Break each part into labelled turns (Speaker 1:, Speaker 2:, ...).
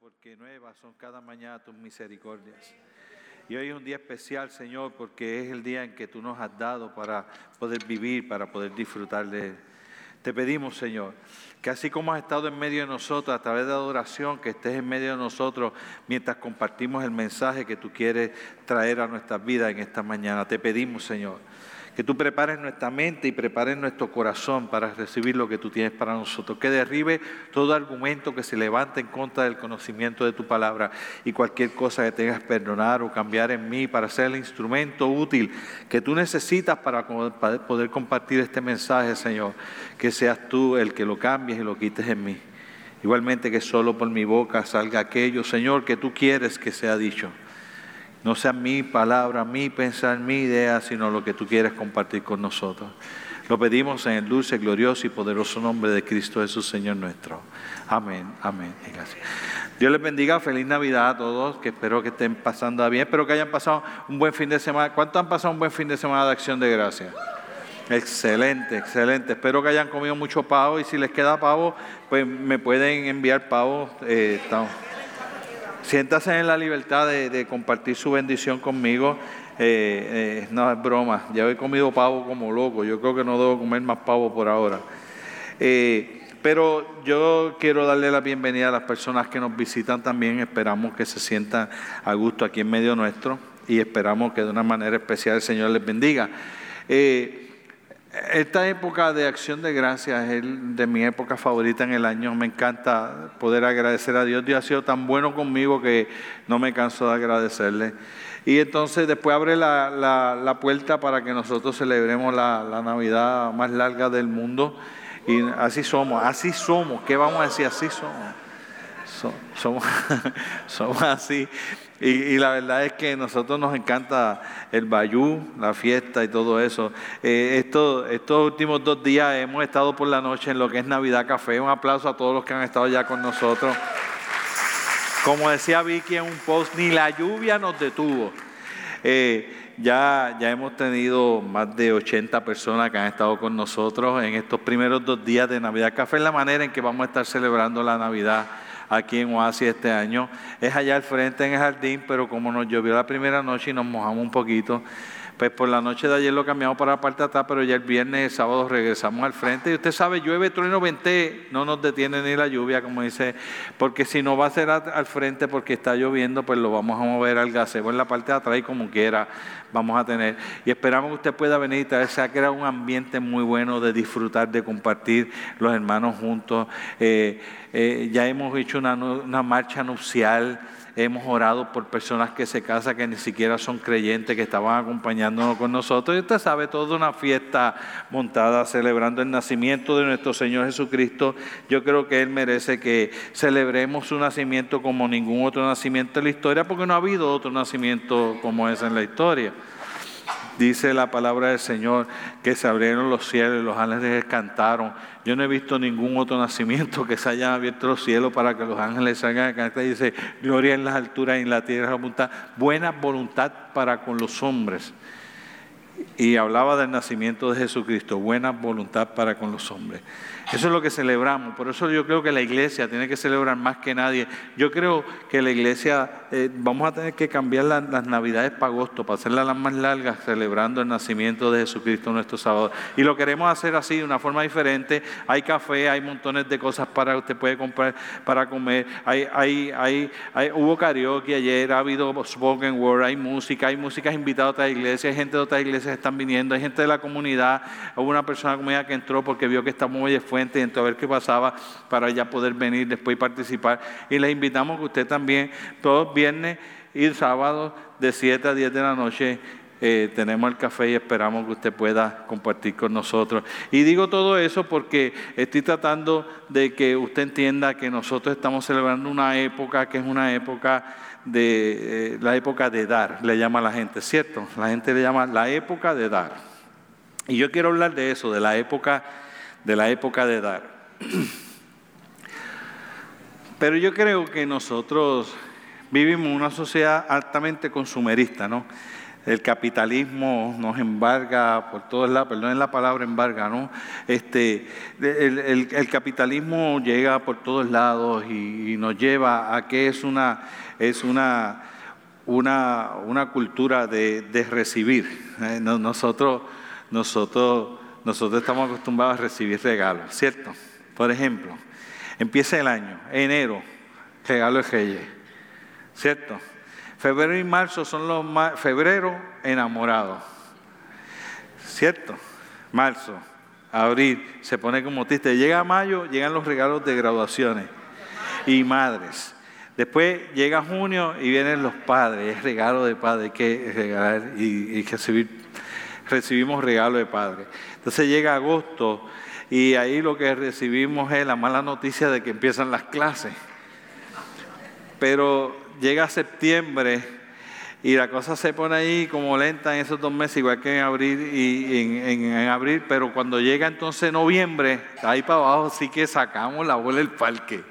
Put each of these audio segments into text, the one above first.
Speaker 1: porque nuevas son cada mañana tus misericordias. Y hoy es un día especial, Señor, porque es el día en que tú nos has dado para poder vivir, para poder disfrutar de él. Te pedimos, Señor, que así como has estado en medio de nosotros a través de adoración, que estés en medio de nosotros mientras compartimos el mensaje que tú quieres traer a nuestras vidas en esta mañana. Te pedimos, Señor, que tú prepares nuestra mente y prepares nuestro corazón para recibir lo que tú tienes para nosotros. Que derribe todo argumento que se levante en contra del conocimiento de tu palabra y cualquier cosa que tengas perdonar o cambiar en mí para ser el instrumento útil que tú necesitas para poder compartir este mensaje, Señor. Que seas tú el que lo cambies y lo quites en mí. Igualmente que solo por mi boca salga aquello, Señor, que tú quieres que sea dicho. No sea mi palabra, mi pensar, mi idea, sino lo que tú quieres compartir con nosotros. Lo pedimos en el dulce, glorioso y poderoso nombre de Cristo Jesús, Señor nuestro. Amén, amén. Gracias. Dios les bendiga, feliz Navidad a todos, que espero que estén pasando bien, espero que hayan pasado un buen fin de semana. ¿Cuántos han pasado un buen fin de semana de acción de gracia? Excelente, excelente. Espero que hayan comido mucho pavo y si les queda pavo, pues me pueden enviar pavo. Eh, estamos. Siéntase en la libertad de, compartir su bendición conmigo. Eh, eh, no es broma, ya he comido pavo como loco, yo creo que no debo comer más pavo por ahora. Eh, pero yo quiero darle la bienvenida a las personas que nos visitan también, esperamos que se sientan a gusto aquí en medio nuestro y esperamos que de una manera especial el Señor les bendiga. Esta época de acción de gracias es de mi época favorita en el año. Me encanta poder agradecer a Dios. Dios ha sido tan bueno conmigo que no me canso de agradecerle. Y entonces después abre la, puerta para que nosotros celebremos la, Navidad más larga del mundo. Y así somos, así somos. ¿Qué vamos a decir? Así somos. somos, somos así. Y, la verdad es que a nosotros nos encanta el bayú, la fiesta y todo eso. Eh, estos últimos dos días hemos estado por la noche en lo que es Navidad Café. Un aplauso a todos los que han estado ya con nosotros. Como decía Vicky en un post, ni la lluvia nos detuvo. Eh, ya, ya hemos tenido más de 80 personas que han estado con nosotros en estos primeros dos días de Navidad Café, la manera en que vamos a estar celebrando la Navidad aquí en Oasis este año. Es allá al frente en el jardín, pero como nos llovió la primera noche y nos mojamos un poquito, pues por la noche de ayer lo cambiamos para la parte de atrás, pero ya el viernes, el sábado regresamos al frente. Y usted sabe, llueve, trueno, vente, no nos detiene ni la lluvia, como dice, porque si no va a ser al frente porque está lloviendo, pues lo vamos a mover al gazebo en la parte de atrás y como quiera vamos a tener. Y esperamos que usted pueda venir y traer, se ha creado un ambiente muy bueno de disfrutar, de compartir los hermanos juntos. Eh, eh, ya hemos hecho una, una marcha nupcial hemos orado por personas que se casan que ni siquiera son creyentes, que estaban acompañándonos con nosotros. Y usted sabe, toda una fiesta montada celebrando el nacimiento de nuestro Señor Jesucristo. Yo creo que Él merece que celebremos su nacimiento como ningún otro nacimiento en la historia, porque no ha habido otro nacimiento como ese en la historia. Dice la palabra del Señor que se abrieron los cielos y los ángeles cantaron. Yo no he visto ningún otro nacimiento que se hayan abierto los cielos para que los ángeles salgan a cantar. Dice, gloria en las alturas y en la tierra voluntad. Buena voluntad para con los hombres. Y hablaba del nacimiento de Jesucristo, buena voluntad para con los hombres. Eso es lo que celebramos. Por eso yo creo que la iglesia tiene que celebrar más que nadie. Yo creo que la iglesia, eh, vamos a tener que cambiar las navidades para agosto, para hacerlas las más largas, celebrando el nacimiento de Jesucristo nuestro sábado. Y lo queremos hacer así, de una forma diferente. Hay café, hay montones de cosas para usted puede comprar para comer. Hay, hay, hay, hubo karaoke ayer, ha habido spoken word, hay música, hay músicas invitadas a otras iglesias, hay gente de otras iglesias que están viniendo, hay gente de la comunidad. Hubo una persona de la comunidad que entró porque vio que estamos muy fuerte y entonces a ver qué pasaba para ya poder venir después y participar. Y les invitamos que usted también, todos viernes y sábados de 7 a 10 de la noche, eh, tenemos el café y esperamos que usted pueda compartir con nosotros. Y digo todo eso porque estoy tratando de que usted entienda que nosotros estamos celebrando una época que es una época de eh, la época de dar, le llama la gente, ¿cierto? La gente le llama la época de dar. Y yo quiero hablar de eso, de la época de la época de dar. Pero yo creo que nosotros vivimos una sociedad altamente consumerista, ¿no? el capitalismo nos embarga por todos lados, perdón la palabra embarga, ¿no? Este, el, capitalismo llega por todos lados y, nos lleva a que es una, es una, una, una cultura de, recibir. ¿eh? Nosotros, nosotros, nosotros estamos acostumbrados a recibir regalos, ¿cierto? Por ejemplo, empieza el año, enero, regalo de Reyes, ¿cierto? Febrero y marzo son los más, febrero enamorado, ¿cierto? Marzo, abril, se pone como triste. Llega mayo, llegan los regalos de graduaciones y madres. Después llega junio y vienen los padres, es regalo de padre, hay que regalar y, recibir, recibimos regalo de padre. Entonces llega agosto y ahí lo que recibimos es la mala noticia de que empiezan las clases. Pero llega septiembre y la cosa se pone ahí como lenta en esos dos meses, igual que en abril y en, abril, pero cuando llega entonces noviembre, ahí para abajo sí que sacamos la bola del parque,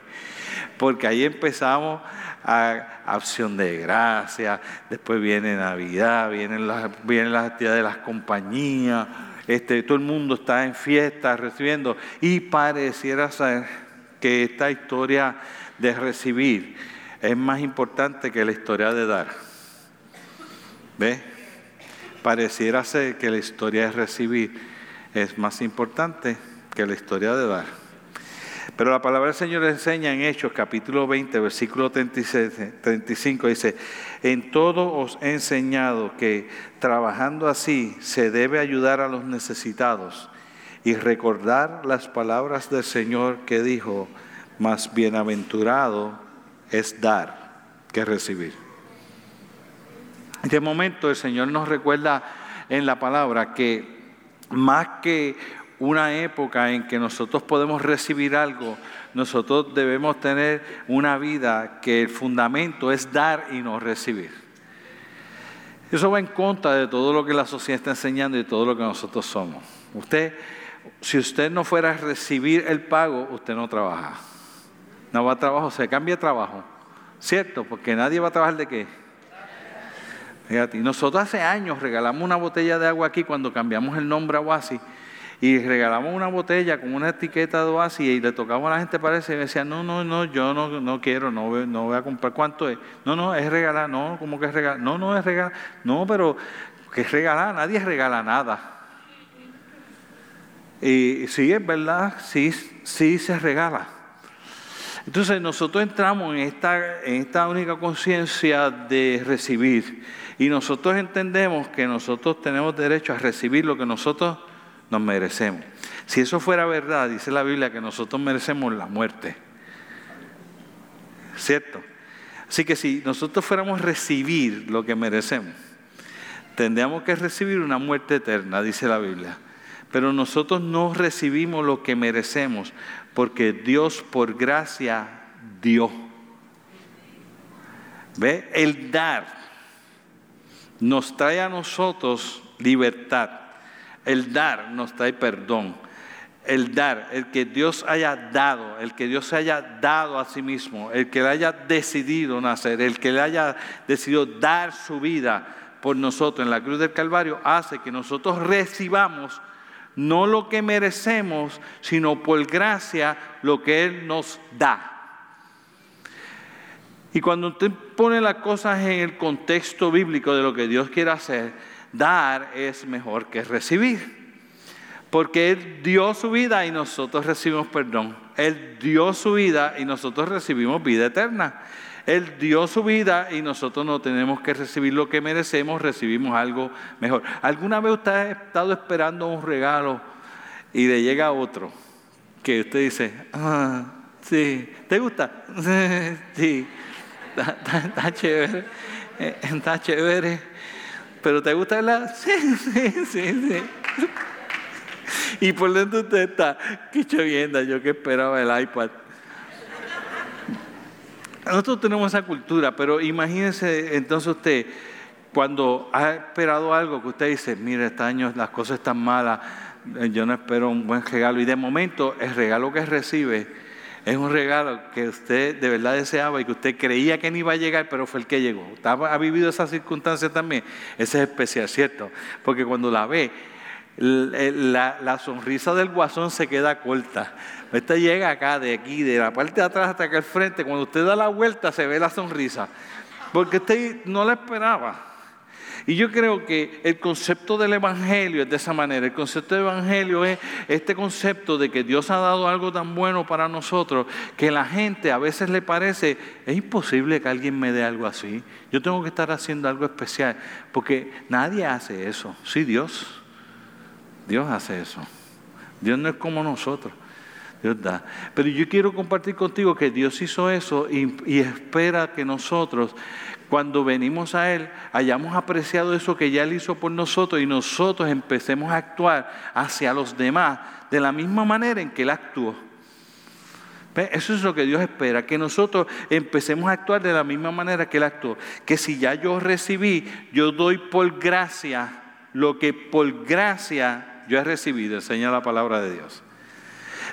Speaker 1: porque ahí empezamos a acción de gracia, después viene Navidad, vienen las, vienen las actividades de las compañías, este, todo el mundo está en fiesta recibiendo, y pareciera ser que esta historia de recibir, es más importante que la historia de dar. ¿Ve? Pareciera ser que la historia de recibir es más importante que la historia de dar. Pero la palabra del Señor enseña en Hechos capítulo 20, versículo 35, dice, en todo os he enseñado que trabajando así se debe ayudar a los necesitados y recordar las palabras del Señor que dijo, más bienaventurado es dar que recibir. De momento el Señor nos recuerda en la palabra que más que una época en que nosotros podemos recibir algo, nosotros debemos tener una vida que el fundamento es dar y no recibir. Eso va en contra de todo lo que la sociedad está enseñando y todo lo que nosotros somos. Usted, si usted no fuera a recibir el pago, usted no trabaja. No va a trabajo, se cambia de trabajo. ¿Cierto? Porque nadie va a trabajar de qué. Fíjate, nosotros hace años regalamos una botella de agua aquí cuando cambiamos el nombre a Oasis y regalamos una botella con una etiqueta de Oasis y le tocamos a la gente parece y me decía, no, no, no, yo no, no quiero, no, no voy a comprar. ¿Cuánto es? No, no, es regalar, no, ¿cómo que es regalar? No, no es regalar, no, pero ¿qué es regalar? Nadie regala nada. Y sí, es verdad, sí, sí se regala. Entonces nosotros entramos en esta, en esta única conciencia de recibir y nosotros entendemos que nosotros tenemos derecho a recibir lo que nosotros nos merecemos. Si eso fuera verdad, dice la Biblia que nosotros merecemos la muerte. ¿Cierto? Así que si nosotros fuéramos a recibir lo que merecemos, tendríamos que recibir una muerte eterna, dice la Biblia. Pero nosotros no recibimos lo que merecemos porque Dios por gracia dio. ¿Ve? El dar nos trae a nosotros libertad. El dar nos trae perdón. El dar, el que Dios haya dado, el que Dios se haya dado a sí mismo, el que le haya decidido nacer, el que le haya decidido dar su vida por nosotros en la cruz del Calvario, hace que nosotros recibamos no lo que merecemos, sino por gracia lo que Él nos da. Y cuando usted pone las cosas en el contexto bíblico de lo que Dios quiere hacer, dar es mejor que recibir. Porque Él dio su vida y nosotros recibimos perdón. Él dio su vida y nosotros recibimos vida eterna. Él dio su vida y nosotros no tenemos que recibir lo que merecemos, recibimos algo mejor. ¿Alguna vez usted ha estado esperando un regalo y le llega otro que usted dice, ah, sí, ¿te gusta? sí, está, chévere, eh, está chévere, pero ¿te gusta la? Sí, sí, sí, sí. Y por dentro usted está, qué chavienda, yo que esperaba el iPad. Nosotros tenemos esa cultura, pero imagínese entonces usted, cuando ha esperado algo que usted dice, mire, este año las cosas están malas, yo no espero un buen regalo, y de momento el regalo que recibe es un regalo que usted de verdad deseaba y que usted creía que no iba a llegar, pero fue el que llegó. ¿Ha vivido esa circunstancia también? Ese es especial, ¿cierto? Porque cuando la ve, la, sonrisa del guasón se queda corta. Usted llega acá, de aquí, de la parte de atrás hasta acá al frente. Cuando usted da la vuelta, se ve la sonrisa. Porque usted no la esperaba. Y yo creo que el concepto del Evangelio es de esa manera. El concepto del Evangelio es este concepto de que Dios ha dado algo tan bueno para nosotros que la gente a veces le parece, es imposible que alguien me dé algo así. Yo tengo que estar haciendo algo especial. Porque nadie hace eso. Sí, Dios. Dios hace eso. Dios no es como nosotros. Pero yo quiero compartir contigo que Dios hizo eso y, y espera que nosotros cuando venimos a Él, hayamos apreciado eso que ya Él hizo por nosotros y nosotros empecemos a actuar hacia los demás de la misma manera en que Él actuó. Eso es lo que Dios espera, que nosotros empecemos a actuar de la misma manera que Él actuó. Que si ya yo recibí, yo doy por gracia lo que por gracia yo he recibido, enseña la palabra de Dios.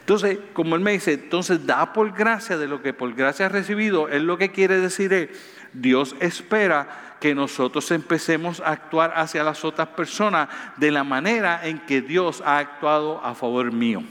Speaker 1: Entonces, como Él me dice, entonces da por gracia de lo que por gracia has recibido, Él lo que quiere decir es Dios espera que nosotros empecemos a actuar hacia las otras personas de la manera en que Dios ha actuado a favor mío.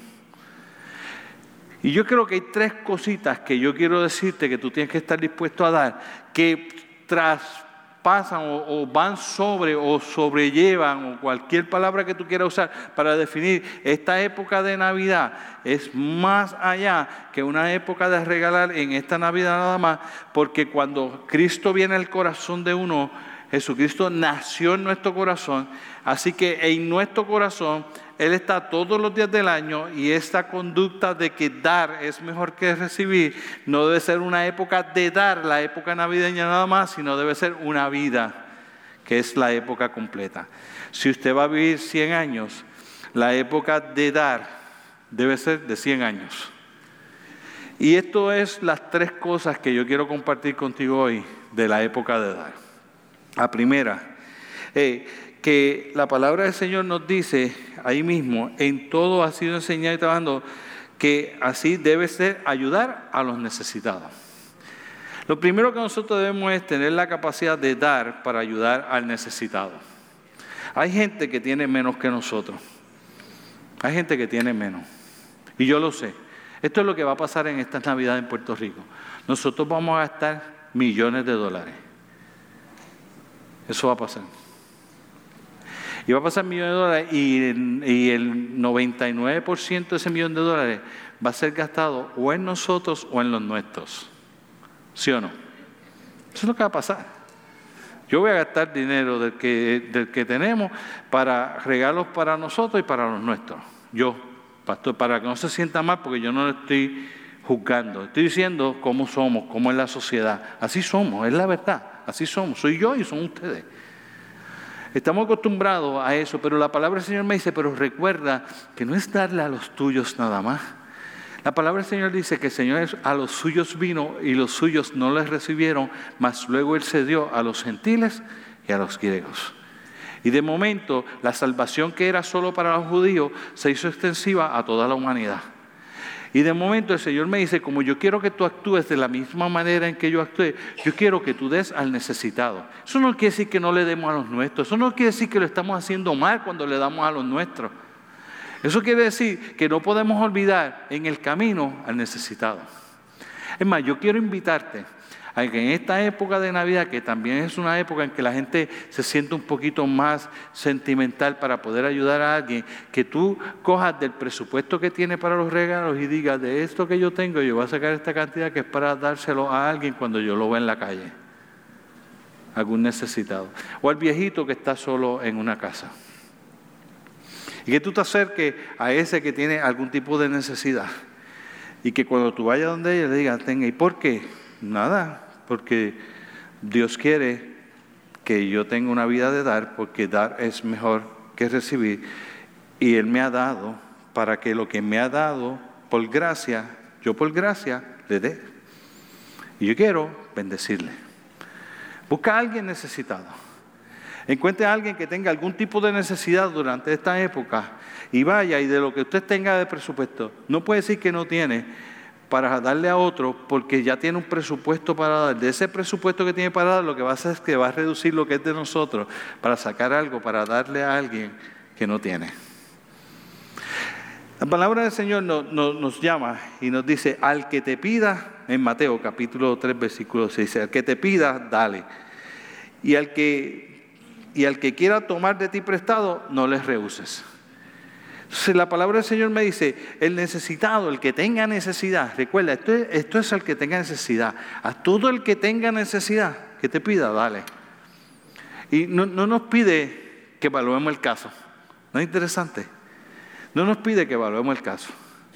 Speaker 1: Y yo creo que hay tres cositas que yo quiero decirte que tú tienes que estar dispuesto a dar, que tras pasan o, van sobre o sobrellevan o cualquier palabra que tú quieras usar para definir esta época de Navidad es más allá que una época de regalar en esta Navidad nada más, porque cuando Cristo viene al corazón de uno, Jesucristo nació en nuestro corazón, así que en nuestro corazón él está todos los días del año y esta conducta de que dar es mejor que recibir no debe ser una época de dar, la época navideña nada más, sino debe ser una vida, que es la época completa. Si usted va a vivir 100 años, la época de dar debe ser de 100 años. Y esto es las tres cosas que yo quiero compartir contigo hoy de la época de dar. La primera, eh, que la palabra del Señor nos dice ahí mismo, en todo ha sido enseñado y trabajando, que así debe ser ayudar a los necesitados. Lo primero que nosotros debemos es tener la capacidad de dar para ayudar al necesitado. Hay gente que tiene menos que nosotros. Hay gente que tiene menos. Y yo lo sé. Esto es lo que va a pasar en esta Navidad en Puerto Rico. Nosotros vamos a gastar millones de dólares. Eso va a pasar. Y va a pasar millones de dólares y, el 99% de ese millón de dólares va a ser gastado o en nosotros o en los nuestros. ¿Sí o no? Eso es lo que va a pasar. Yo voy a gastar dinero del que, del que tenemos para regalos para nosotros y para los nuestros. Yo, pastor, para que no se sienta mal, porque yo no lo estoy juzgando. Estoy diciendo cómo somos, cómo es la sociedad. Así somos, es la verdad. Así somos. Soy yo y son ustedes. Estamos acostumbrados a eso, pero la palabra del Señor me dice, pero recuerda que no es darle a los tuyos nada más. La palabra del Señor dice que el Señor a los suyos vino y los suyos no les recibieron, mas luego Él se dio a los gentiles y a los griegos. Y de momento la salvación que era solo para los judíos se hizo extensiva a toda la humanidad. Y de momento el Señor me dice, como yo quiero que tú actúes de la misma manera en que yo actué, yo quiero que tú des al necesitado. Eso no quiere decir que no le demos a los nuestros, eso no quiere decir que lo estamos haciendo mal cuando le damos a los nuestros. Eso quiere decir que no podemos olvidar en el camino al necesitado. Es más, yo quiero invitarte en esta época de Navidad, que también es una época en que la gente se siente un poquito más sentimental para poder ayudar a alguien, que tú cojas del presupuesto que tiene para los regalos y digas, de esto que yo tengo, yo voy a sacar esta cantidad que es para dárselo a alguien cuando yo lo vea en la calle. Algún necesitado. O al viejito que está solo en una casa. Y que tú te acerques a ese que tiene algún tipo de necesidad. Y que cuando tú vayas donde ella le digas, tenga, ¿y por qué? Nada, porque Dios quiere que yo tenga una vida de dar, porque dar es mejor que recibir. Y Él me ha dado para que lo que me ha dado por gracia, yo por gracia le dé. Y yo quiero bendecirle. Busca a alguien necesitado. Encuentre a alguien que tenga algún tipo de necesidad durante esta época y vaya y de lo que usted tenga de presupuesto, no puede decir que no tiene, para darle a otro porque ya tiene un presupuesto para dar. De ese presupuesto que tiene para dar, lo que va a hacer es que va a reducir lo que es de nosotros para sacar algo, para darle a alguien que no tiene. La palabra del Señor nos llama y nos dice, al que te pida, en Mateo capítulo 3, versículo 6, dice, al que te pida, dale. Y al que, y al que quiera tomar de ti prestado, no les rehuses. La palabra del Señor me dice, el necesitado, el que tenga necesidad, recuerda, esto es, esto es el que tenga necesidad. A todo el que tenga necesidad, que te pida, dale. Y no, no nos pide que evaluemos el caso. ¿No es interesante? No nos pide que evaluemos el caso.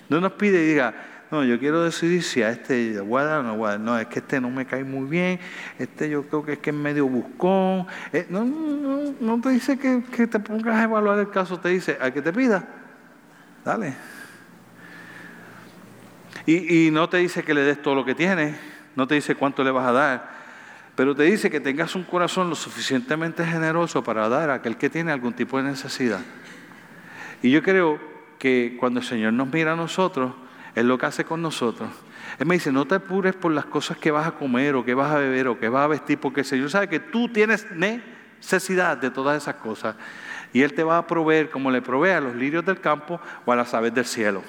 Speaker 1: No nos pide y diga, no, yo quiero decidir si a este guarda o no guarda. No, es que este no me cae muy bien. Este yo creo que es que es medio buscón. Eh, no, no, no, te dice que, que, te pongas a evaluar el caso, te dice, a que te pida, dale. Y, no te dice que le des todo lo que tienes, no te dice cuánto le vas a dar, pero te dice que tengas un corazón lo suficientemente generoso para dar a aquel que tiene algún tipo de necesidad. Y yo creo que cuando el Señor nos mira a nosotros, Él lo que hace con nosotros. Él me dice, no te apures por las cosas que vas a comer o que vas a beber o que vas a vestir, porque el Señor sabe que tú tienes necesidad de todas esas cosas. Y Él te va a proveer como le provee a los lirios del campo o a las aves del cielo.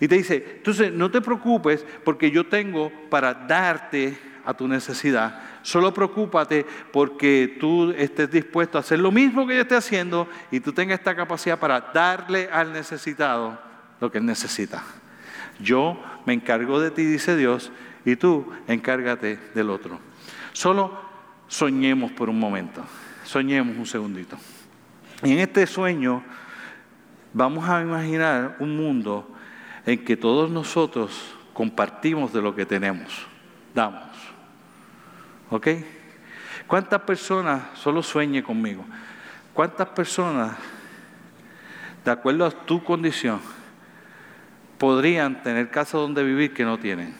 Speaker 1: Y te dice, entonces no te preocupes porque yo tengo para darte a tu necesidad. Solo preocúpate porque tú estés dispuesto a hacer lo mismo que yo esté haciendo y tú tengas esta capacidad para darle al necesitado lo que él necesita. Yo me encargo de ti, dice Dios, y tú encárgate del otro. Solo soñemos por un momento, soñemos un segundito. Y en este sueño vamos a imaginar un mundo en que todos nosotros compartimos de lo que tenemos, damos. ¿Ok? ¿Cuántas personas, solo sueñe conmigo, cuántas personas, de acuerdo a tu condición, podrían tener casa donde vivir que no tienen?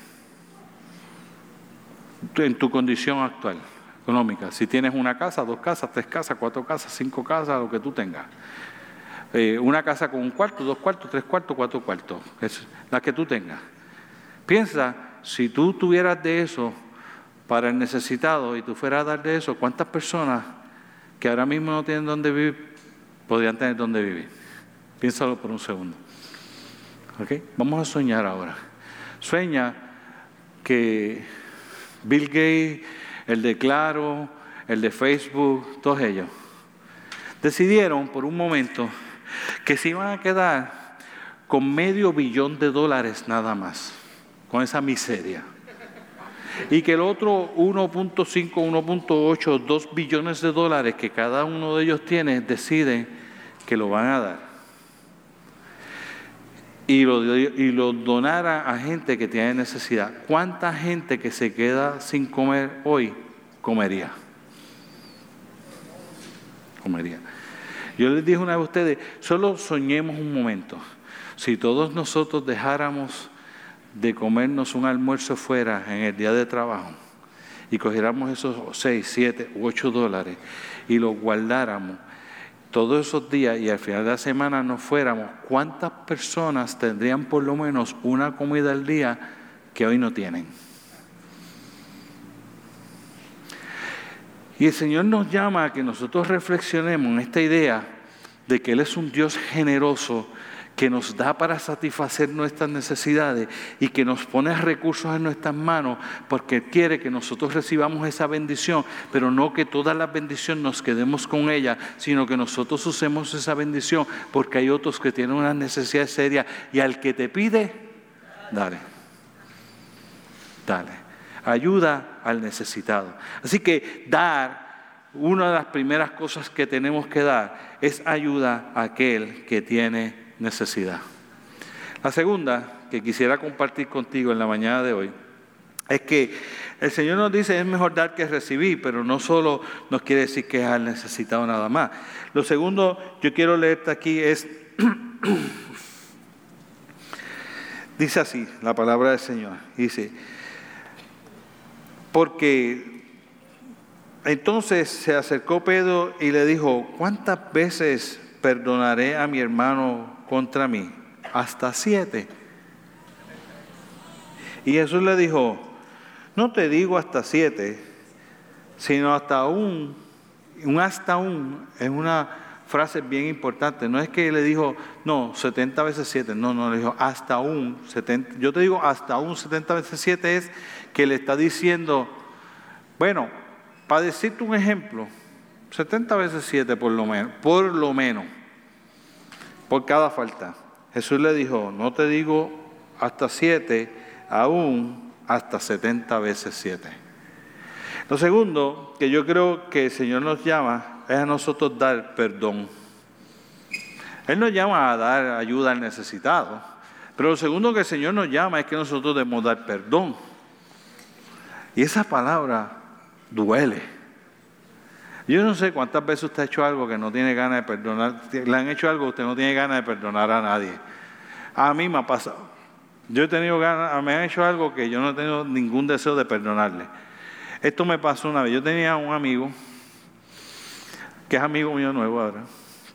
Speaker 1: En tu condición actual, económica. Si tienes una casa, dos casas, tres casas, cuatro casas, cinco casas, lo que tú tengas. Eh, una casa con un cuarto, dos cuartos, tres cuartos, cuatro cuartos, es la que tú tengas. Piensa, si tú tuvieras de eso, para el necesitado y tú fueras a darle eso, ¿cuántas personas que ahora mismo no tienen dónde vivir podrían tener dónde vivir? Piénsalo por un segundo. ¿Okay? Vamos a soñar ahora. Sueña que Bill Gates, el de Claro, el de Facebook, todos ellos, decidieron por un momento que se iban a quedar con medio billón de dólares nada más, con esa miseria y que el otro 1.5, 1.8, 2 billones de dólares que cada uno de ellos tiene, deciden que lo van a dar. Y lo, y lo donara a gente que tiene necesidad. ¿Cuánta gente que se queda sin comer hoy comería? Comería. Yo les dije una vez a ustedes, solo soñemos un momento. Si todos nosotros dejáramos de comernos un almuerzo fuera en el día de trabajo y cogiéramos esos 6, 7 u 8 dólares y los guardáramos todos esos días y al final de la semana nos fuéramos, ¿cuántas personas tendrían por lo menos una comida al día que hoy no tienen? Y el Señor nos llama a que nosotros reflexionemos en esta idea de que Él es un Dios generoso que nos da para satisfacer nuestras necesidades y que nos pone recursos en nuestras manos porque quiere que nosotros recibamos esa bendición, pero no que toda la bendición nos quedemos con ella, sino que nosotros usemos esa bendición porque hay otros que tienen una necesidad seria y al que te pide, dale, dale, ayuda al necesitado. Así que dar una de las primeras cosas que tenemos que dar es ayuda a aquel que tiene necesidad. La segunda que quisiera compartir contigo en la mañana de hoy es que el Señor nos dice es mejor dar que recibir, pero no solo nos quiere decir que es necesitado nada más. Lo segundo, yo quiero leerte aquí es, dice así la palabra del Señor, dice, porque entonces se acercó Pedro y le dijo, ¿cuántas veces perdonaré a mi hermano contra mí? Hasta siete. Y Jesús le dijo, no te digo hasta siete, sino hasta un, un hasta un, es una frase bien importante. No es que le dijo, no, 70 veces 7, no, no, le dijo hasta un 70. Yo te digo hasta un 70 veces 7 es que le está diciendo, bueno, para decirte un ejemplo, 70 veces 7 por lo menos, por lo menos, por cada falta. Jesús le dijo, no te digo hasta 7, aún hasta 70 veces 7. Lo segundo que yo creo que el Señor nos llama es a nosotros dar perdón. Él nos llama a dar ayuda al necesitado, pero lo segundo que el Señor nos llama es que nosotros debemos dar perdón. Y esa palabra duele. Yo no sé cuántas veces usted ha hecho algo que no tiene ganas de perdonar, le han hecho algo que usted no tiene ganas de perdonar a nadie. A mí me ha pasado. Yo he tenido ganas, me han hecho algo que yo no he tenido ningún deseo de perdonarle. Esto me pasó una vez. Yo tenía un amigo, que es amigo mío nuevo ahora.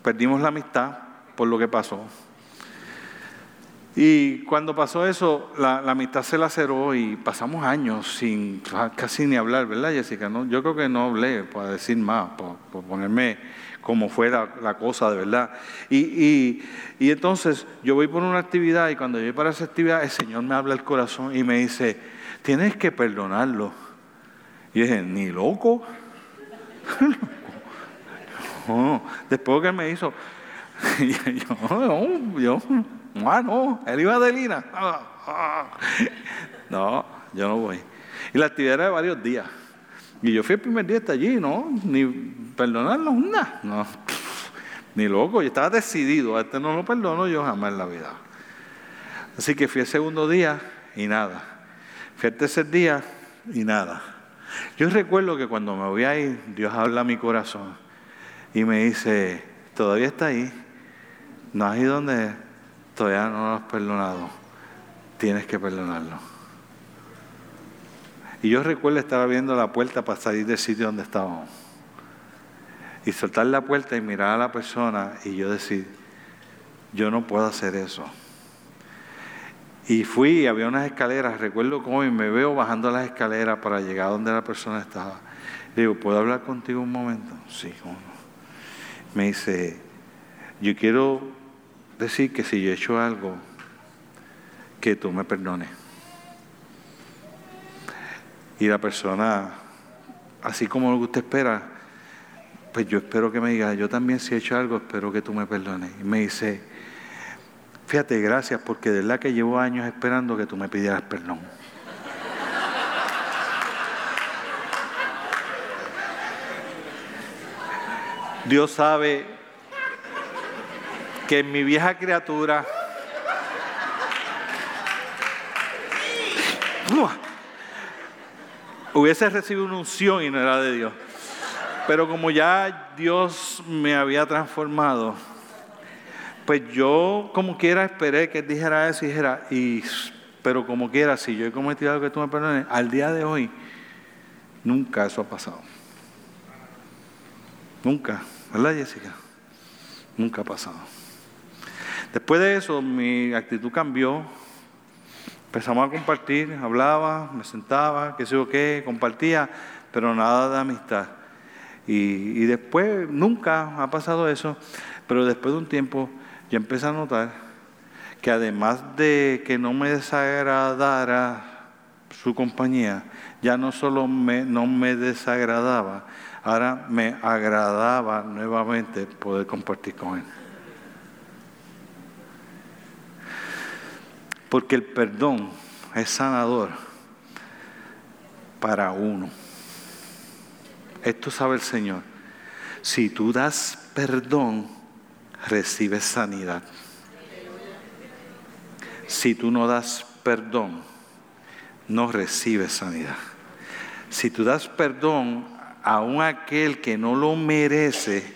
Speaker 1: Perdimos la amistad por lo que pasó. Y cuando pasó eso, la, amistad se laceró y pasamos años sin casi ni hablar, ¿verdad, Jessica? No, yo creo que no hablé para decir más, por, ponerme como fuera la cosa de verdad. Y, entonces yo voy por una actividad y cuando yo voy para esa actividad, el Señor me habla el corazón y me dice, tienes que perdonarlo. Y dije, ni loco. Después que me hizo, yo, yo Ah, no, él iba de lina. No, yo no voy. Y la actividad era de varios días. Y yo fui el primer día hasta allí, no, ni perdonarlo, nada. No, ni loco, yo estaba decidido, a este no lo perdono yo jamás en la vida. Así que fui el segundo día y nada. Fui el tercer día y nada. Yo recuerdo que cuando me voy a ir, Dios habla a mi corazón y me dice, todavía está ahí, no has ido donde todavía no lo has perdonado, tienes que perdonarlo. Y yo recuerdo estar abriendo la puerta para salir del sitio donde estábamos. Y soltar la puerta y mirar a la persona y yo decir, yo no puedo hacer eso. Y fui, había unas escaleras, recuerdo cómo me veo bajando las escaleras para llegar donde la persona estaba. Le digo, ¿puedo hablar contigo un momento? Sí, ¿cómo Me dice, yo quiero decir que si yo he hecho algo, que tú me perdones. Y la persona, así como lo que usted espera, pues yo espero que me diga, yo también si he hecho algo, espero que tú me perdones. Y me dice, fíjate, gracias, porque de verdad que llevo años esperando que tú me pidieras perdón. Dios sabe que mi vieja criatura hubiese recibido una unción y no era de Dios. Pero como ya Dios me había transformado, pues yo como quiera esperé que dijera eso y dijera, y, pero como quiera, si yo he cometido algo que tú me perdones, al día de hoy, nunca eso ha pasado. Nunca, ¿verdad Jessica? Nunca ha pasado. Después de eso, mi actitud cambió. Empezamos a compartir, hablaba, me sentaba, qué sé yo qué, compartía, pero nada de amistad. Y, después, nunca ha pasado eso, pero después de un tiempo, yo empecé a notar que además de que no me desagradara su compañía, ya no solo me, no me desagradaba, ahora me agradaba nuevamente poder compartir con él. Porque el perdón es sanador para uno. Esto sabe el Señor. Si tú das perdón, recibes sanidad. Si tú no das perdón, no recibes sanidad. Si tú das perdón a un aquel que no lo merece,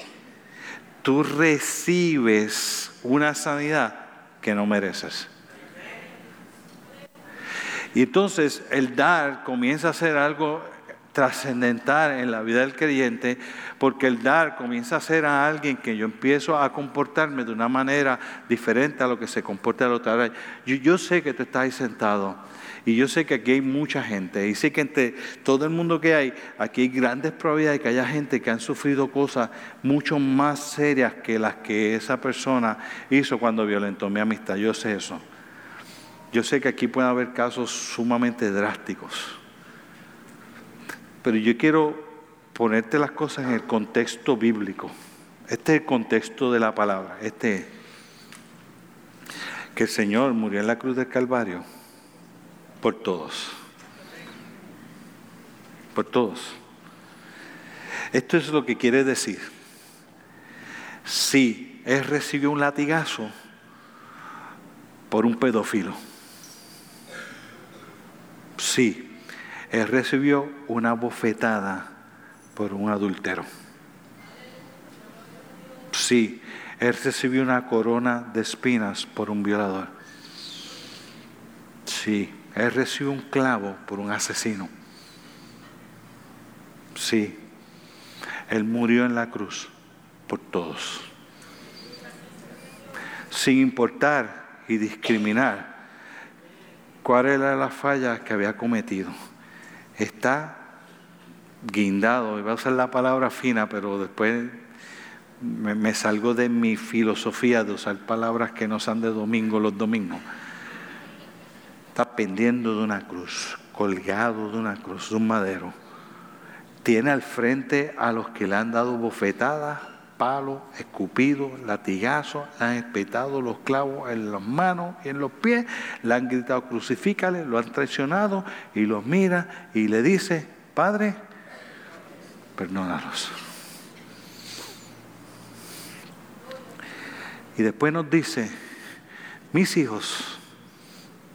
Speaker 1: tú recibes una sanidad que no mereces. Y entonces el dar comienza a ser algo trascendental en la vida del creyente, porque el dar comienza a ser a alguien que yo empiezo a comportarme de una manera diferente a lo que se comporta el otro. Yo, yo sé que tú estás ahí sentado Y yo sé que aquí hay mucha gente, y sé que entre todo el mundo que hay, aquí hay grandes probabilidades de que haya gente que han sufrido cosas mucho más serias que las que esa persona hizo cuando violentó mi amistad. Yo sé eso. Yo sé que aquí puede haber casos sumamente drásticos. Pero yo quiero ponerte las cosas en el contexto bíblico. Este es el contexto de la palabra. Este es que el Señor murió en la cruz del Calvario por todos. Por todos. Esto es lo que quiere decir. Si Él recibió un latigazo por un pedófilo. Sí, Él recibió una bofetada por un adúltero. Sí, Él recibió una corona de espinas por un violador. Sí, él recibió un clavo por un asesino. Sí, Él murió en la cruz por todos. Sin importar y discriminar cuál era la falla que había cometido. Está guindado, iba a usar la palabra fina, pero después me, salgo de mi filosofía de usar palabras que no sean de domingo los domingos está pendiendo de una cruz, colgado de una cruz, de un madero. Tiene al frente a los que le han dado bofetadas, palos, escupidos, latigazos, le han espetado los clavos en las manos y en los pies, le han gritado crucifícale, lo han traicionado y los mira y le dice, Padre, perdónalos. Y después nos dice, mis hijos,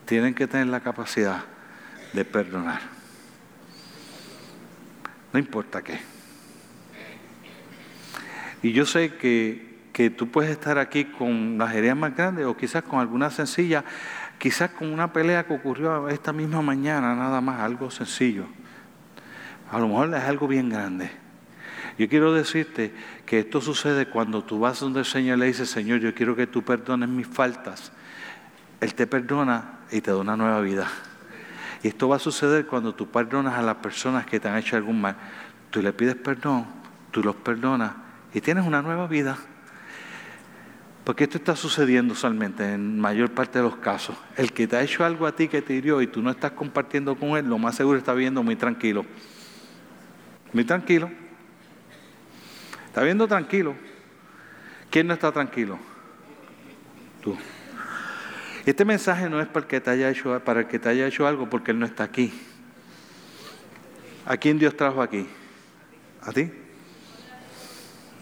Speaker 1: tienen que tener la capacidad de perdonar. No importa qué. Y yo sé que, que tú puedes estar aquí con las heridas más grandes o quizás con alguna sencilla, quizás con una pelea que ocurrió esta misma mañana, nada más, algo sencillo. A lo mejor es algo bien grande. Yo quiero decirte que esto sucede cuando tú vas donde el Señor le dice, Señor, yo quiero que tú perdones mis faltas. Él te perdona y te da una nueva vida. Y esto va a suceder cuando tú perdonas a las personas que te han hecho algún mal. Tú le pides perdón, tú los perdonas y tienes una nueva vida. Porque esto está sucediendo usualmente en mayor parte de los casos. El que te ha hecho algo a ti que te hirió y tú no estás compartiendo con él, lo más seguro está viendo muy tranquilo. Muy tranquilo. Está viendo tranquilo. ¿Quién no está tranquilo? Tú. Este mensaje no es para, que te haya hecho, para el que te haya hecho algo porque Él no está aquí. ¿A quién Dios trajo aquí? ¿A ti?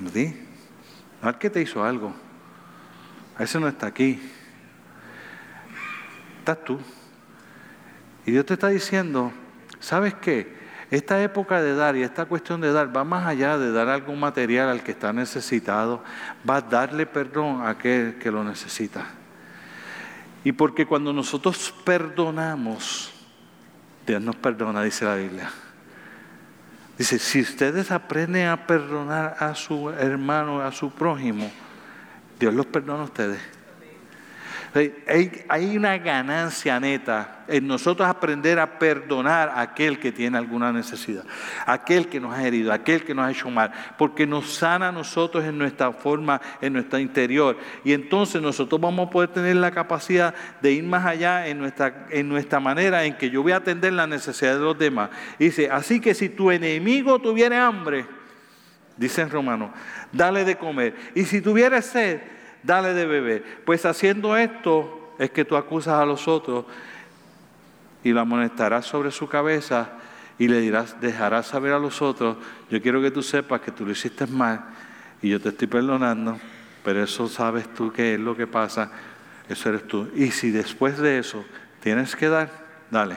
Speaker 1: ¿A ti? No al que te hizo algo. A ese no está aquí. Estás tú. Y Dios te está diciendo, ¿sabes qué? Esta época de dar y esta cuestión de dar va más allá de dar algún material al que está necesitado, va a darle perdón a aquel que lo necesita. Y porque cuando nosotros perdonamos, Dios nos perdona, dice la Biblia. Dice, si ustedes aprenden a perdonar a su hermano, a su prójimo, Dios los perdona a ustedes. Hay, una ganancia neta en nosotros aprender a perdonar a aquel que tiene alguna necesidad, aquel que nos ha herido, aquel que nos ha hecho mal, porque nos sana a nosotros en nuestra forma, en nuestro interior. Y entonces nosotros vamos a poder tener la capacidad de ir más allá en nuestra, en nuestra manera en que yo voy a atender la necesidad de los demás. Dice, así que si tu enemigo tuviera hambre, dice en Romano, dale de comer. Y si tuviera sed, dale de beber. Pues haciendo esto es que tú acusas a los otros y lo amonestarás sobre su cabeza y le dirás, dejarás saber a los otros, yo quiero que tú sepas que tú lo hiciste mal y yo te estoy perdonando, pero eso sabes tú que es lo que pasa, eso eres tú. Y si después de eso tienes que dar, dale.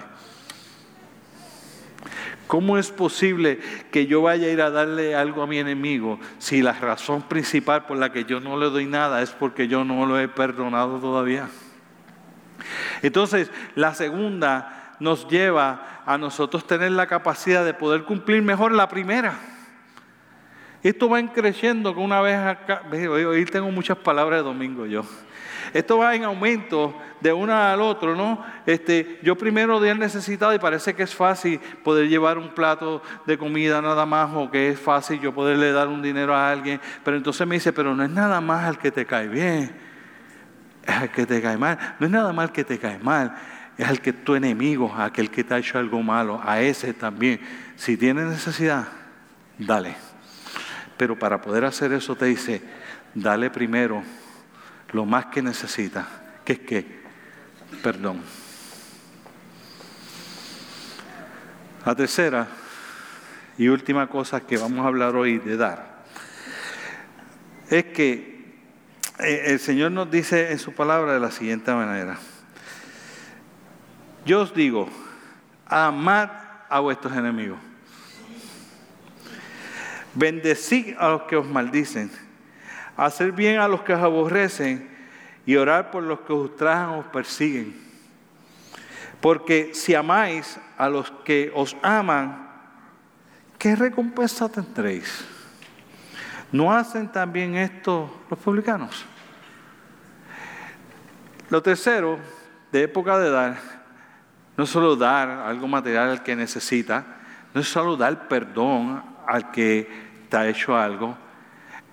Speaker 1: ¿Cómo es posible que yo vaya a ir a darle algo a mi enemigo si la razón principal por la que yo no le doy nada es porque yo no lo he perdonado todavía? Entonces, la segunda nos lleva a nosotros tener la capacidad de poder cumplir mejor la primera. Esto va creciendo con una vez acá. Hoy tengo muchas palabras de domingo yo. Esto va en aumento de una al otro, ¿no? Este, yo primero di el necesitado y parece que es fácil poder llevar un plato de comida nada más o que es fácil yo poderle dar un dinero a alguien, pero entonces me dice, pero no es nada más al que te cae bien, es al que te cae mal, no es nada mal que te cae mal, es al que tu enemigo, aquel que te ha hecho algo malo, a ese también. Si tiene necesidad, dale. Pero para poder hacer eso te dice, dale primero lo más que necesita, que es que perdón. La tercera y última cosa que vamos a hablar hoy de dar es que eh, el Señor nos dice en su palabra de la siguiente manera. Yo os digo, amad a vuestros enemigos. Bendecid a los que os maldicen hacer bien a los que os aborrecen y orar por los que os trajan o os persiguen. Porque si amáis a los que os aman, ¿qué recompensa tendréis? ¿No hacen también esto los publicanos? Lo tercero, de época de dar, no solo dar algo material al que necesita, no es solo dar perdón al que te ha hecho algo,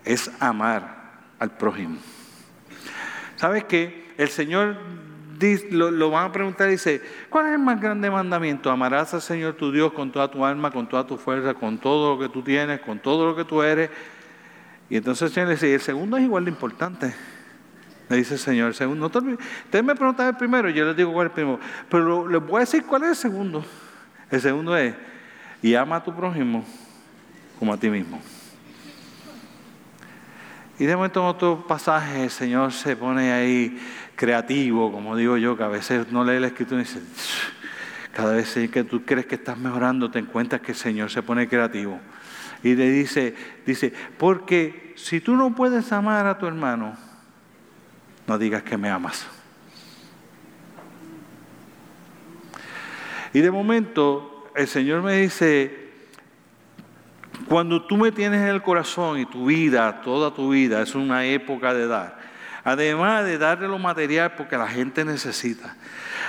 Speaker 1: es amar al prójimo. ¿Sabes qué? El Señor lo, lo, van a preguntar y dice, ¿cuál es el más grande mandamiento? Amarás al Señor tu Dios con toda tu alma, con toda tu fuerza, con todo lo que tú tienes, con todo lo que tú eres. Y entonces el Señor dice, el segundo es igual de importante. Le dice el Señor, el segundo, ustedes me preguntan el primero, yo les digo cuál es el primero, pero les voy a decir cuál es el segundo. El segundo es, y ama a tu prójimo como a ti mismo. Y de momento en otro pasaje el Señor se pone ahí creativo, como digo yo, que a veces no lee la escritura y dice, cada vez que tú crees que estás mejorando, te encuentras que el Señor se pone creativo. Y le dice, dice, porque si tú no puedes amar a tu hermano, no digas que me amas. Y de momento el Señor me dice, cuando tú me tienes en el corazón y tu vida, toda tu vida, es una época de dar. Además de darle lo material porque la gente necesita.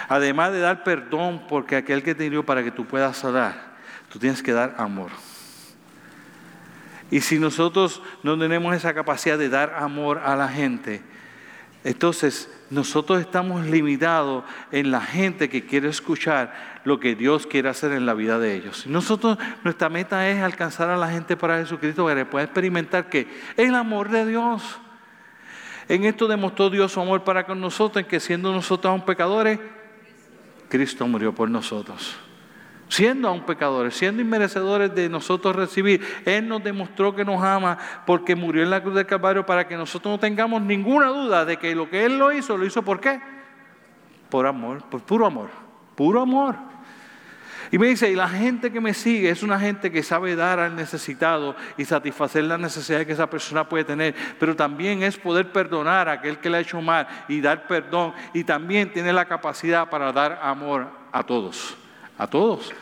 Speaker 1: Además de dar perdón porque aquel que te dio para que tú puedas orar, tú tienes que dar amor. Y si nosotros no tenemos esa capacidad de dar amor a la gente, entonces nosotros estamos limitados en la gente que quiere escuchar lo que Dios quiere hacer en la vida de ellos. Nosotros, nuestra meta es alcanzar a la gente para Jesucristo para que pueda experimentar que el amor de Dios. En esto demostró Dios su amor para con nosotros, en que siendo nosotros aún pecadores, Cristo murió por nosotros siendo aún pecadores, siendo inmerecedores de nosotros recibir. Él nos demostró que nos ama porque murió en la cruz del Calvario para que nosotros no tengamos ninguna duda de que lo que Él lo hizo, lo hizo por qué? Por amor, por puro amor, puro amor. Y me dice, y la gente que me sigue es una gente que sabe dar al necesitado y satisfacer las necesidades que esa persona puede tener, pero también es poder perdonar a aquel que le ha hecho mal y dar perdón, y también tiene la capacidad para dar amor a todos a todos.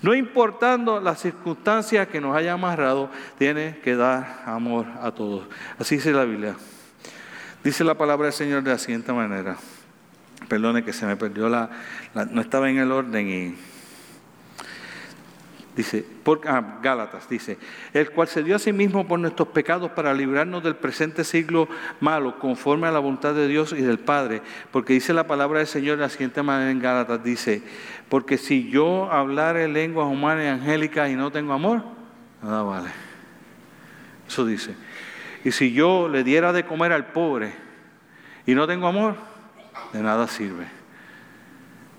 Speaker 1: No importando las circunstancias que nos haya amarrado, tiene que dar amor a todos. Así dice la Biblia. Dice la palabra del Señor de la siguiente manera. Perdone que se me perdió la, no estaba en el orden y Dice, ah, Gálatas dice, el cual se dio a sí mismo por nuestros pecados para librarnos del presente siglo malo, conforme a la voluntad de Dios y del Padre. Porque dice la palabra del Señor de la siguiente manera en Gálatas, dice, porque si yo hablare lenguas humanas y angélicas y no tengo amor, nada vale. Eso dice. Y si yo le diera de comer al pobre y no tengo amor, de nada sirve.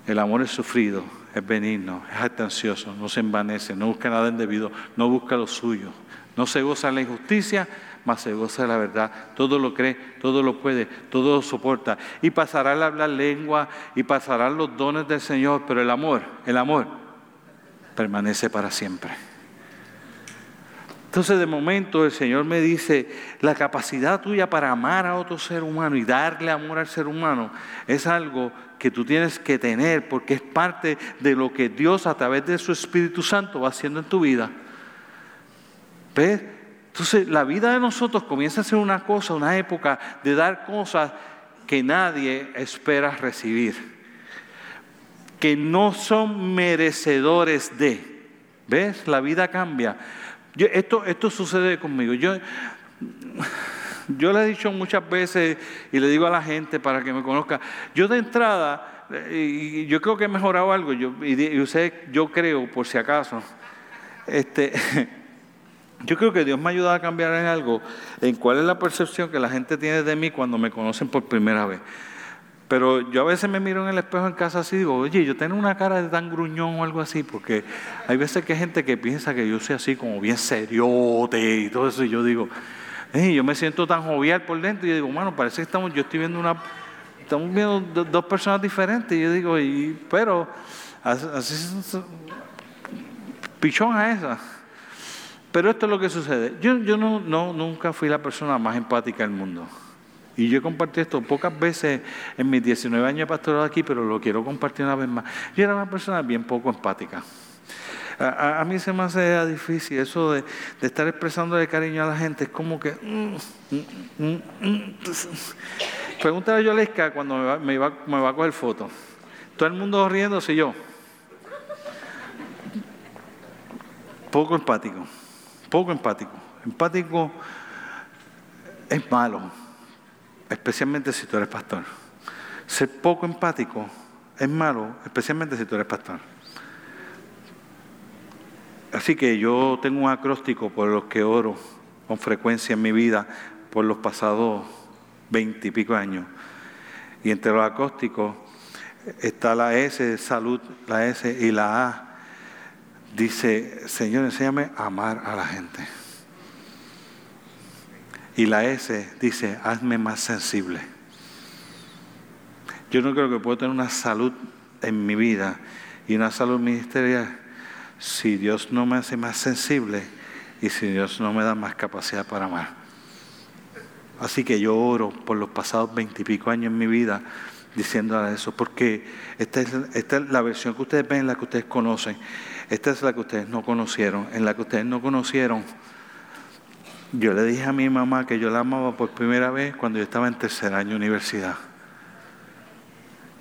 Speaker 1: El amor es sufrido es benigno, es atencioso, no se envanece, no busca nada indebido, no busca lo suyo, no se goza de la injusticia, mas se goza de la verdad. Todo lo cree, todo lo puede, todo lo soporta. Y pasará el hablar lengua y pasarán los dones del Señor, pero el amor, el amor permanece para siempre. Entonces de momento el Señor me dice, la capacidad tuya para amar a otro ser humano y darle amor al ser humano es algo que tú tienes que tener porque es parte de lo que Dios a través de su Espíritu Santo va haciendo en tu vida. ¿Ves? Entonces la vida de nosotros comienza a ser una cosa, una época de dar cosas que nadie espera recibir, que no son merecedores de. ¿Ves? La vida cambia. Esto, esto sucede conmigo. Yo, yo le he dicho muchas veces y le digo a la gente para que me conozca, yo de entrada, y yo creo que he mejorado algo, yo, y usted, yo creo, por si acaso, este, Yo creo que Dios me ha ayudado a cambiar en algo, en cuál es la percepción que la gente tiene de mí cuando me conocen por primera vez. Pero yo a veces me miro en el espejo en casa así y digo, oye, yo tengo una cara de tan gruñón o algo así, porque hay veces que hay gente que piensa que yo soy así como bien seriote y todo eso, y yo digo, yo me siento tan jovial por dentro, y yo digo, bueno, parece que estamos, yo estoy viendo una, estamos viendo dos personas diferentes, y yo digo, y, pero, así, pichón a esa. Pero esto es lo que sucede. Yo, yo no, no, nunca fui la persona más empática del mundo. Y yo he compartido esto pocas veces en mis 19 años de pastorado aquí, pero lo quiero compartir una vez más. Yo era una persona bien poco empática. A, mí se me hace difícil eso de, estar expresando de cariño a la gente. Es como que... Mm, mm, mm, Pregúntale a Yolesca cuando me va, me, va, me va a coger fotos. Todo el mundo riéndose yo. Poco empático poco empático. Empático es malo, especialmente si tú eres pastor. Ser poco empático es malo, especialmente si tú eres pastor. Así que yo tengo un acróstico por los que oro con frecuencia en mi vida por los pasados veintipico años. Y entre los acrósticos está la S salud, la S y la A dice, Señor, enséñame a amar a la gente. Y la S dice, hazme más sensible. Yo no creo que puedo tener una salud en mi vida y una salud ministerial si Dios no me hace más sensible y si Dios no me da más capacidad para amar. Así que yo oro por los pasados veintipico años en mi vida diciéndole eso, porque esta es, esta es la versión que ustedes ven, la que ustedes conocen. Esta es la que ustedes no conocieron. En la que ustedes no conocieron, yo le dije a mi mamá que yo la amaba por primera vez cuando yo estaba en tercer año de universidad.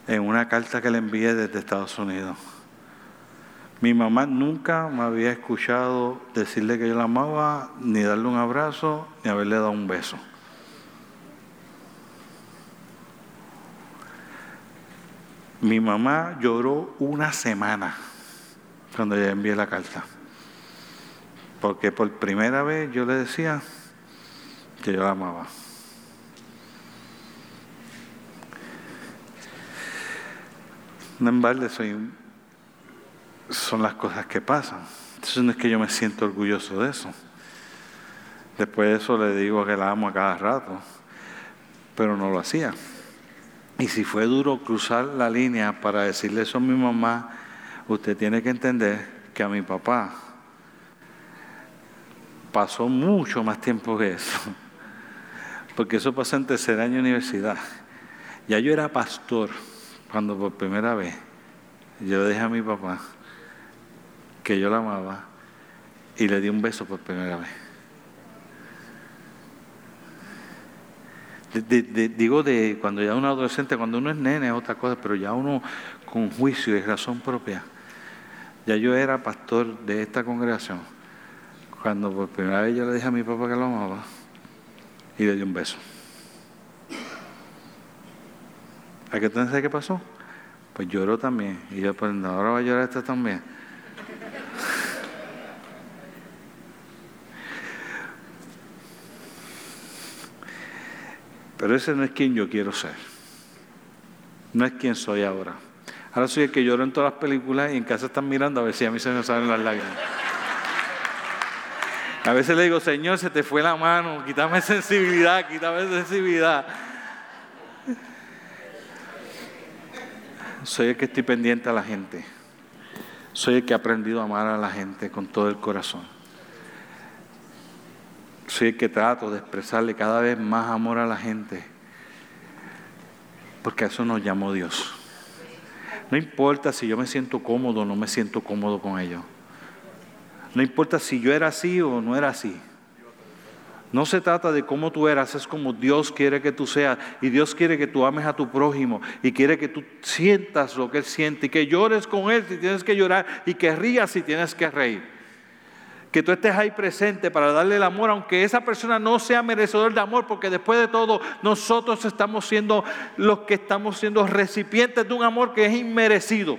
Speaker 1: En una carta que le envié desde Estados Unidos. Mi mamá nunca me había escuchado decirle que yo la amaba, ni darle un abrazo, ni haberle dado un beso. Mi mamá lloró una semana cuando ella envié la carta. Porque por primera vez yo le decía que yo la amaba. No en balde son las cosas que pasan. Entonces no es que yo me siento orgulloso de eso. Después de eso le digo que la amo a cada rato, pero no lo hacía. Y si fue duro cruzar la línea para decirle eso a mi mamá, usted tiene que entender que a mi papá pasó mucho más tiempo que eso, porque eso pasó en tercer año de universidad. Ya yo era pastor cuando por primera vez yo le dije a mi papá que yo la amaba y le di un beso por primera vez. digo de cuando ya uno es adolescente, cuando uno es nene es otra cosa, pero ya uno con juicio y razón propia ya yo era pastor de esta congregación cuando por primera vez yo le dije a mi papá que lo amaba y le di un beso. ¿A qué entonces qué pasó? Pues lloró también. Y yo, pues ahora va a llorar esta también. Pero ese no es quien yo quiero ser. No es quien soy ahora. Ahora soy el que lloro en todas las películas y en casa están mirando a ver si a mí se me salen las lágrimas. A veces le digo, Señor, se te fue la mano, quítame sensibilidad, quítame sensibilidad. Soy el que estoy pendiente a la gente. Soy el que ha aprendido a amar a la gente con todo el corazón. Soy el que trato de expresarle cada vez más amor a la gente. Porque a eso nos llamó Dios. No importa si yo me siento cómodo o no me siento cómodo con ellos. No importa si yo era así o no era así. No se trata de cómo tú eras, es como Dios quiere que tú seas. Y Dios quiere que tú ames a tu prójimo y quiere que tú sientas lo que Él siente y que llores con Él si tienes que llorar y que rías si tienes que reír que tú estés ahí presente para darle el amor, aunque esa persona no sea merecedor de amor, porque después de todo nosotros estamos siendo los que estamos siendo recipientes de un amor que es inmerecido.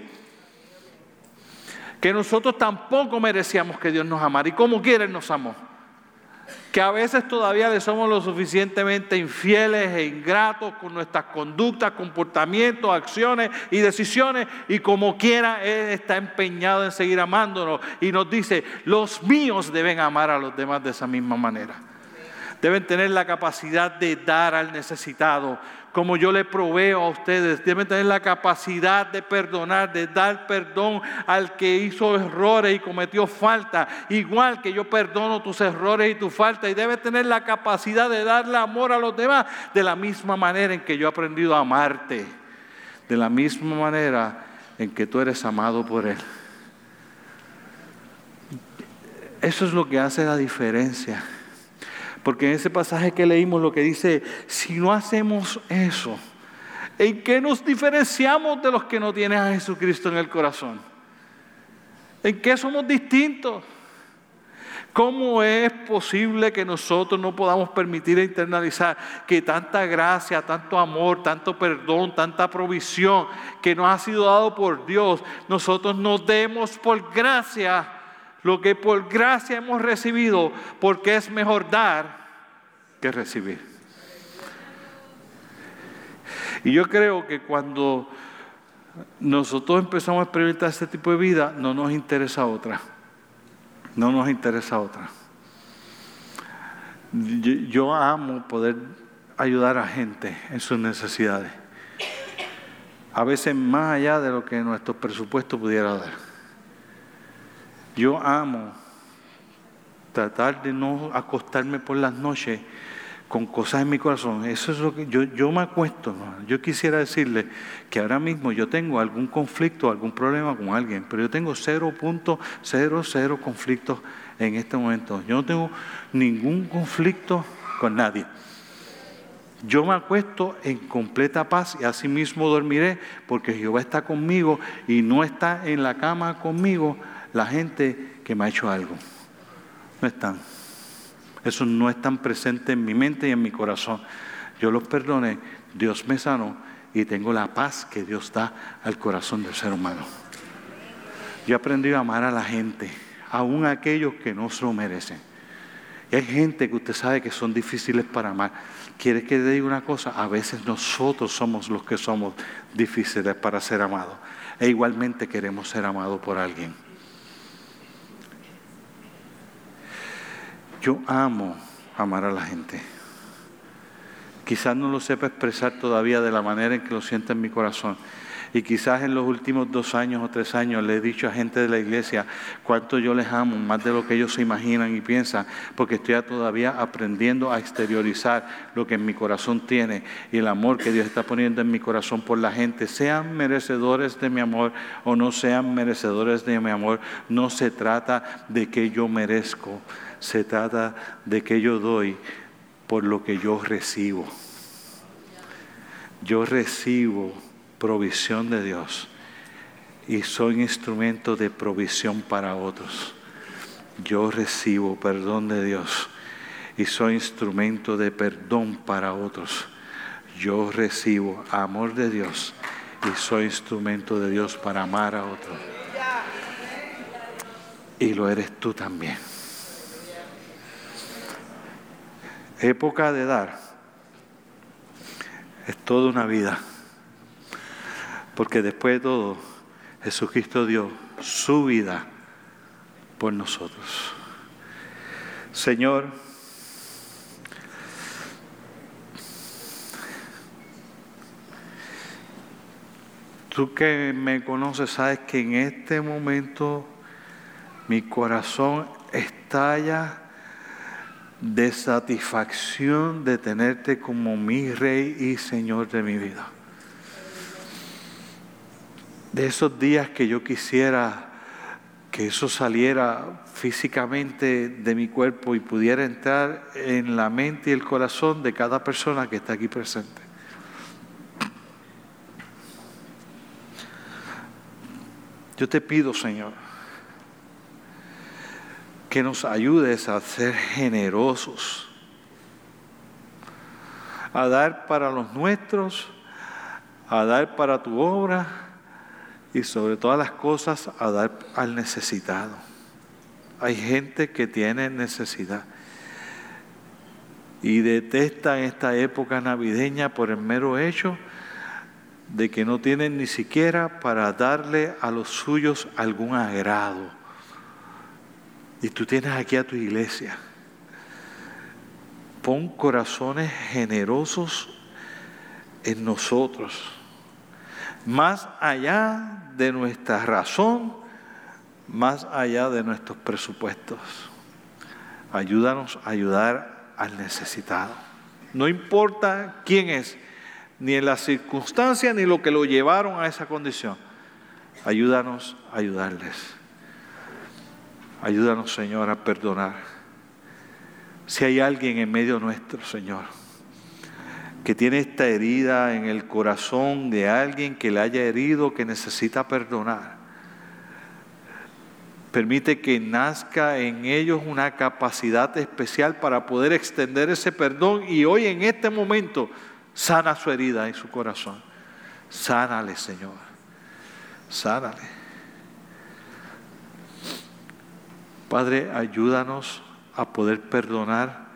Speaker 1: Que nosotros tampoco merecíamos que Dios nos amara. Y como quiere nos amó que a veces todavía le somos lo suficientemente infieles e ingratos con nuestras conductas, comportamientos, acciones y decisiones, y como quiera, Él está empeñado en seguir amándonos. Y nos dice, los míos deben amar a los demás de esa misma manera. Deben tener la capacidad de dar al necesitado, como yo le proveo a ustedes. Deben tener la capacidad de perdonar, de dar perdón al que hizo errores y cometió falta, igual que yo perdono tus errores y tus faltas. Y debe tener la capacidad de darle amor a los demás de la misma manera en que yo he aprendido a amarte, de la misma manera en que tú eres amado por Él. Eso es lo que hace la diferencia. Porque en ese pasaje que leímos lo que dice, si no hacemos eso, ¿en qué nos diferenciamos de los que no tienen a Jesucristo en el corazón? ¿En qué somos distintos? ¿Cómo es posible que nosotros no podamos permitir e internalizar que tanta gracia, tanto amor, tanto perdón, tanta provisión que nos ha sido dado por Dios, nosotros nos demos por gracia lo que por gracia hemos recibido, porque es mejor dar que recibir. Y yo creo que cuando nosotros empezamos a experimentar este tipo de vida, no nos interesa otra. No nos interesa otra. Yo, yo amo poder ayudar a gente en sus necesidades. A veces más allá de lo que nuestro presupuesto pudiera dar. Yo amo tratar de no acostarme por las noches con cosas en mi corazón. Eso es lo que yo, yo me acuesto. Yo quisiera decirle que ahora mismo yo tengo algún conflicto, algún problema con alguien, pero yo tengo 0.00 conflictos en este momento. Yo no tengo ningún conflicto con nadie. Yo me acuesto en completa paz y así mismo dormiré porque Jehová está conmigo y no está en la cama conmigo la gente que me ha hecho algo. No están. Eso no es tan presente en mi mente y en mi corazón. Yo los perdoné, Dios me sanó y tengo la paz que Dios da al corazón del ser humano. Yo he aprendido a amar a la gente, aún a aquellos que no se lo merecen. Y hay gente que usted sabe que son difíciles para amar. ¿Quiere que le diga una cosa? A veces nosotros somos los que somos difíciles para ser amados. E igualmente queremos ser amados por alguien. Yo amo amar a la gente. Quizás no lo sepa expresar todavía de la manera en que lo siento en mi corazón. Y quizás en los últimos dos años o tres años le he dicho a gente de la iglesia cuánto yo les amo, más de lo que ellos se imaginan y piensan, porque estoy todavía aprendiendo a exteriorizar lo que en mi corazón tiene y el amor que Dios está poniendo en mi corazón por la gente, sean merecedores de mi amor o no sean merecedores de mi amor, no se trata de que yo merezco, se trata de que yo doy por lo que yo recibo. Yo recibo provisión de Dios y soy instrumento de provisión para otros. Yo recibo perdón de Dios y soy instrumento de perdón para otros. Yo recibo amor de Dios y soy instrumento de Dios para amar a otros. Y lo eres tú también. Época de dar es toda una vida. Porque después de todo, Jesucristo dio su vida por nosotros. Señor, tú que me conoces sabes que en este momento mi corazón estalla de satisfacción de tenerte como mi rey y señor de mi vida. De esos días que yo quisiera que eso saliera físicamente de mi cuerpo y pudiera entrar en la mente y el corazón de cada persona que está aquí presente. Yo te pido, Señor, que nos ayudes a ser generosos, a dar para los nuestros, a dar para tu obra y sobre todas las cosas a dar al necesitado. Hay gente que tiene necesidad y detesta esta época navideña por el mero hecho de que no tienen ni siquiera para darle a los suyos algún agrado. Y tú tienes aquí a tu iglesia. Pon corazones generosos en nosotros, más allá de nuestra razón, más allá de nuestros presupuestos. Ayúdanos a ayudar al necesitado. No importa quién es, ni en las circunstancias, ni lo que lo llevaron a esa condición. Ayúdanos a ayudarles. Ayúdanos, Señor, a perdonar. Si hay alguien en medio nuestro, Señor, que tiene esta herida en el corazón de alguien que le haya herido, que necesita perdonar. Permite que nazca en ellos una capacidad especial para poder extender ese perdón y hoy en este momento sana su herida en su corazón. Sánale, Señor. Sánale. Padre, ayúdanos a poder perdonar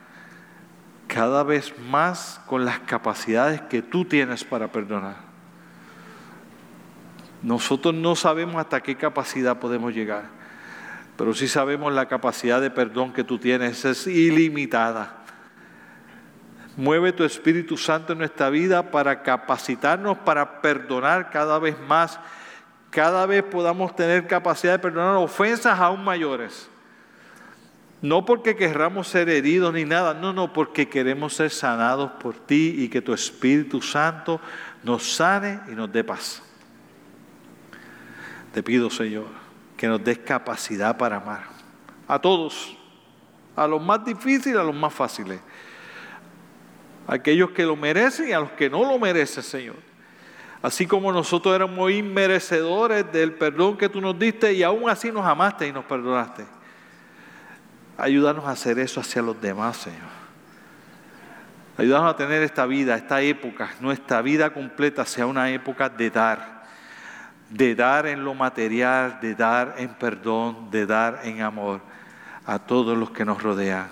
Speaker 1: cada vez más con las capacidades que tú tienes para perdonar. Nosotros no sabemos hasta qué capacidad podemos llegar, pero sí sabemos la capacidad de perdón que tú tienes, es ilimitada. Mueve tu Espíritu Santo en nuestra vida para capacitarnos, para perdonar cada vez más, cada vez podamos tener capacidad de perdonar ofensas aún mayores. No porque querramos ser heridos ni nada, no, no, porque queremos ser sanados por ti y que tu Espíritu Santo nos sane y nos dé paz. Te pido, Señor, que nos des capacidad para amar a todos, a los más difíciles, a los más fáciles, a aquellos que lo merecen y a los que no lo merecen, Señor. Así como nosotros éramos inmerecedores del perdón que tú nos diste y aún así nos amaste y nos perdonaste. Ayúdanos a hacer eso hacia los demás, Señor. Ayúdanos a tener esta vida, esta época, nuestra vida completa sea una época de dar, de dar en lo material, de dar en perdón, de dar en amor a todos los que nos rodean.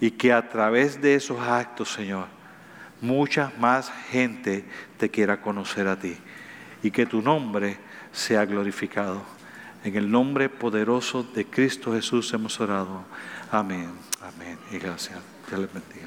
Speaker 1: Y que a través de esos actos, Señor, mucha más gente te quiera conocer a ti y que tu nombre sea glorificado. En el nombre poderoso de Cristo Jesús hemos orado. Amén. Amén. Y gracias. Dios les bendiga.